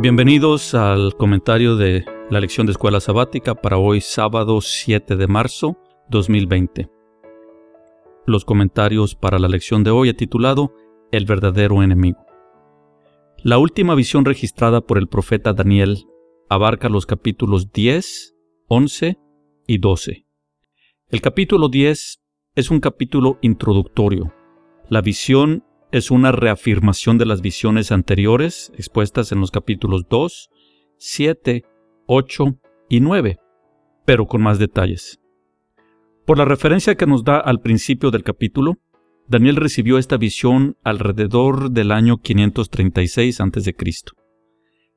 Bienvenidos al comentario de la lección de escuela sabática para hoy sábado 7 de marzo 2020. Los comentarios para la lección de hoy titulado El verdadero enemigo. La última visión registrada por el profeta Daniel abarca los capítulos 10, 11 y 12. El capítulo 10 es un capítulo introductorio. La visión es una reafirmación de las visiones anteriores expuestas en los capítulos 2, 7, 8 y 9, pero con más detalles. Por la referencia que nos da al principio del capítulo, Daniel recibió esta visión alrededor del año 536 a.C.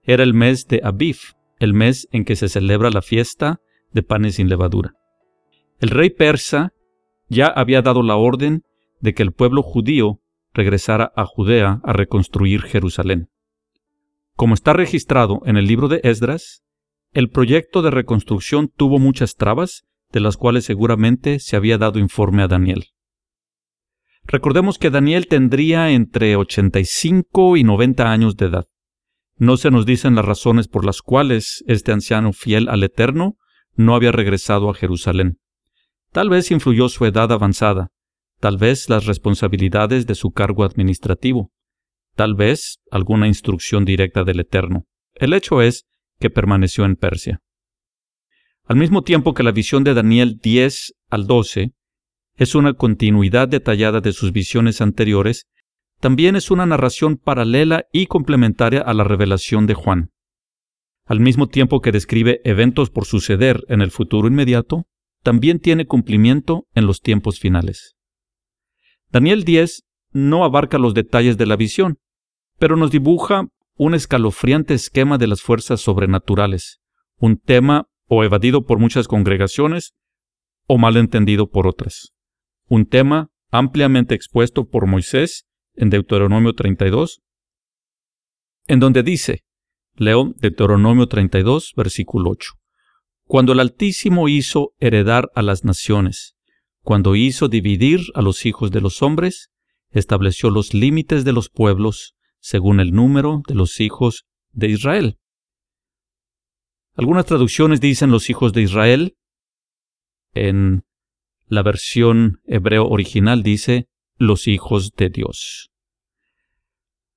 Era el mes de Aviv, el mes en que se celebra la fiesta de panes sin levadura. El rey persa ya había dado la orden de que el pueblo judío regresara a Judea a reconstruir Jerusalén. Como está registrado en el libro de Esdras, el proyecto de reconstrucción tuvo muchas trabas, de las cuales seguramente se había dado informe a Daniel. Recordemos que Daniel tendría entre 85 y 90 años de edad. No se nos dicen las razones por las cuales este anciano fiel al Eterno no había regresado a Jerusalén. Tal vez influyó su edad avanzada, tal vez las responsabilidades de su cargo administrativo, tal vez alguna instrucción directa del Eterno. El hecho es que permaneció en Persia. Al mismo tiempo que la visión de Daniel 10 al 12 es una continuidad detallada de sus visiones anteriores, también es una narración paralela y complementaria a la revelación de Juan. Al mismo tiempo que describe eventos por suceder en el futuro inmediato, también tiene cumplimiento en los tiempos finales. Daniel 10 no abarca los detalles de la visión, pero nos dibuja un escalofriante esquema de las fuerzas sobrenaturales, un tema o evadido por muchas congregaciones o mal entendido por otras. Un tema ampliamente expuesto por Moisés en Deuteronomio 32, en donde dice, leo Deuteronomio 32, versículo 8, Cuando el Altísimo hizo heredar a las naciones, cuando hizo dividir a los hijos de los hombres, estableció los límites de los pueblos según el número de los hijos de Israel. Algunas traducciones dicen los hijos de Israel. En la versión hebreo original dice los hijos de Dios.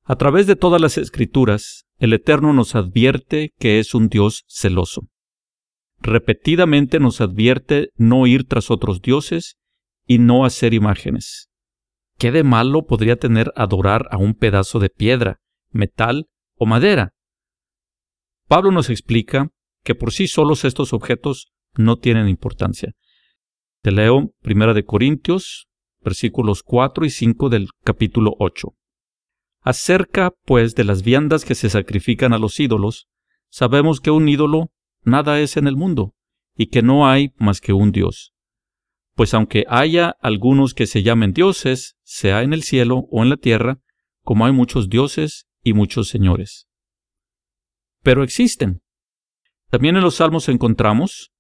A través de todas las escrituras, el Eterno nos advierte que es un Dios celoso repetidamente nos advierte no ir tras otros dioses y no hacer imágenes. ¿Qué de malo podría tener adorar a un pedazo de piedra, metal o madera? Pablo nos explica que por sí solos estos objetos no tienen importancia. Te leo 1 de Corintios, versículos 4 y 5 del capítulo 8. Acerca, pues, de las viandas que se sacrifican a los ídolos, sabemos que un ídolo nada es en el mundo, y que no hay más que un Dios. Pues aunque haya algunos que se llamen dioses, sea en el cielo o en la tierra, como hay muchos dioses y muchos señores. Pero existen. También en los salmos encontramos,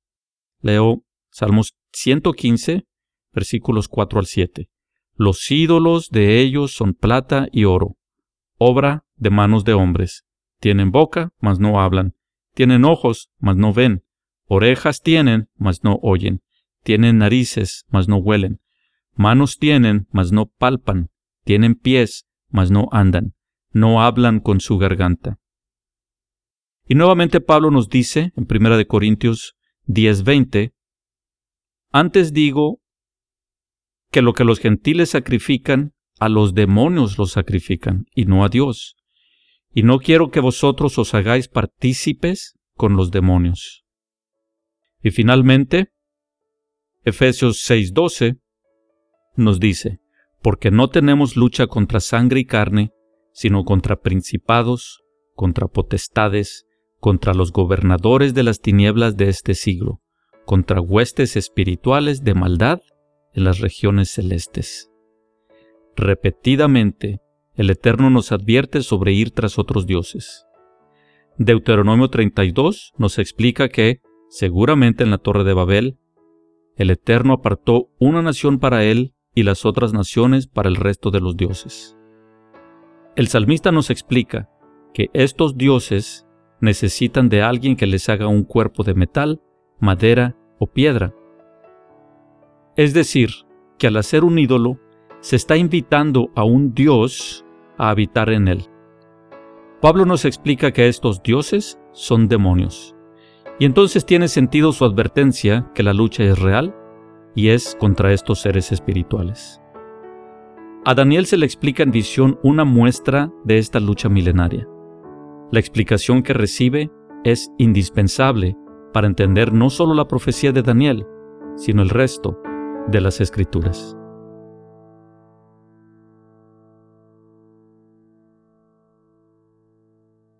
leo Salmos 115, versículos 4 al 7. Los ídolos de ellos son plata y oro, obra de manos de hombres. Tienen boca, mas no hablan tienen ojos, mas no ven. Orejas tienen, mas no oyen. Tienen narices, mas no huelen. Manos tienen, mas no palpan. Tienen pies, mas no andan. No hablan con su garganta. Y nuevamente Pablo nos dice en 1 Corintios 10:20, antes digo que lo que los gentiles sacrifican, a los demonios los sacrifican, y no a Dios y no quiero que vosotros os hagáis partícipes con los demonios. Y finalmente, Efesios 6:12 nos dice, porque no tenemos lucha contra sangre y carne, sino contra principados, contra potestades, contra los gobernadores de las tinieblas de este siglo, contra huestes espirituales de maldad en las regiones celestes. Repetidamente, el Eterno nos advierte sobre ir tras otros dioses. Deuteronomio 32 nos explica que, seguramente en la torre de Babel, el Eterno apartó una nación para él y las otras naciones para el resto de los dioses. El salmista nos explica que estos dioses necesitan de alguien que les haga un cuerpo de metal, madera o piedra. Es decir, que al hacer un ídolo, se está invitando a un Dios a habitar en él. Pablo nos explica que estos dioses son demonios. Y entonces tiene sentido su advertencia que la lucha es real y es contra estos seres espirituales. A Daniel se le explica en visión una muestra de esta lucha milenaria. La explicación que recibe es indispensable para entender no solo la profecía de Daniel, sino el resto de las escrituras.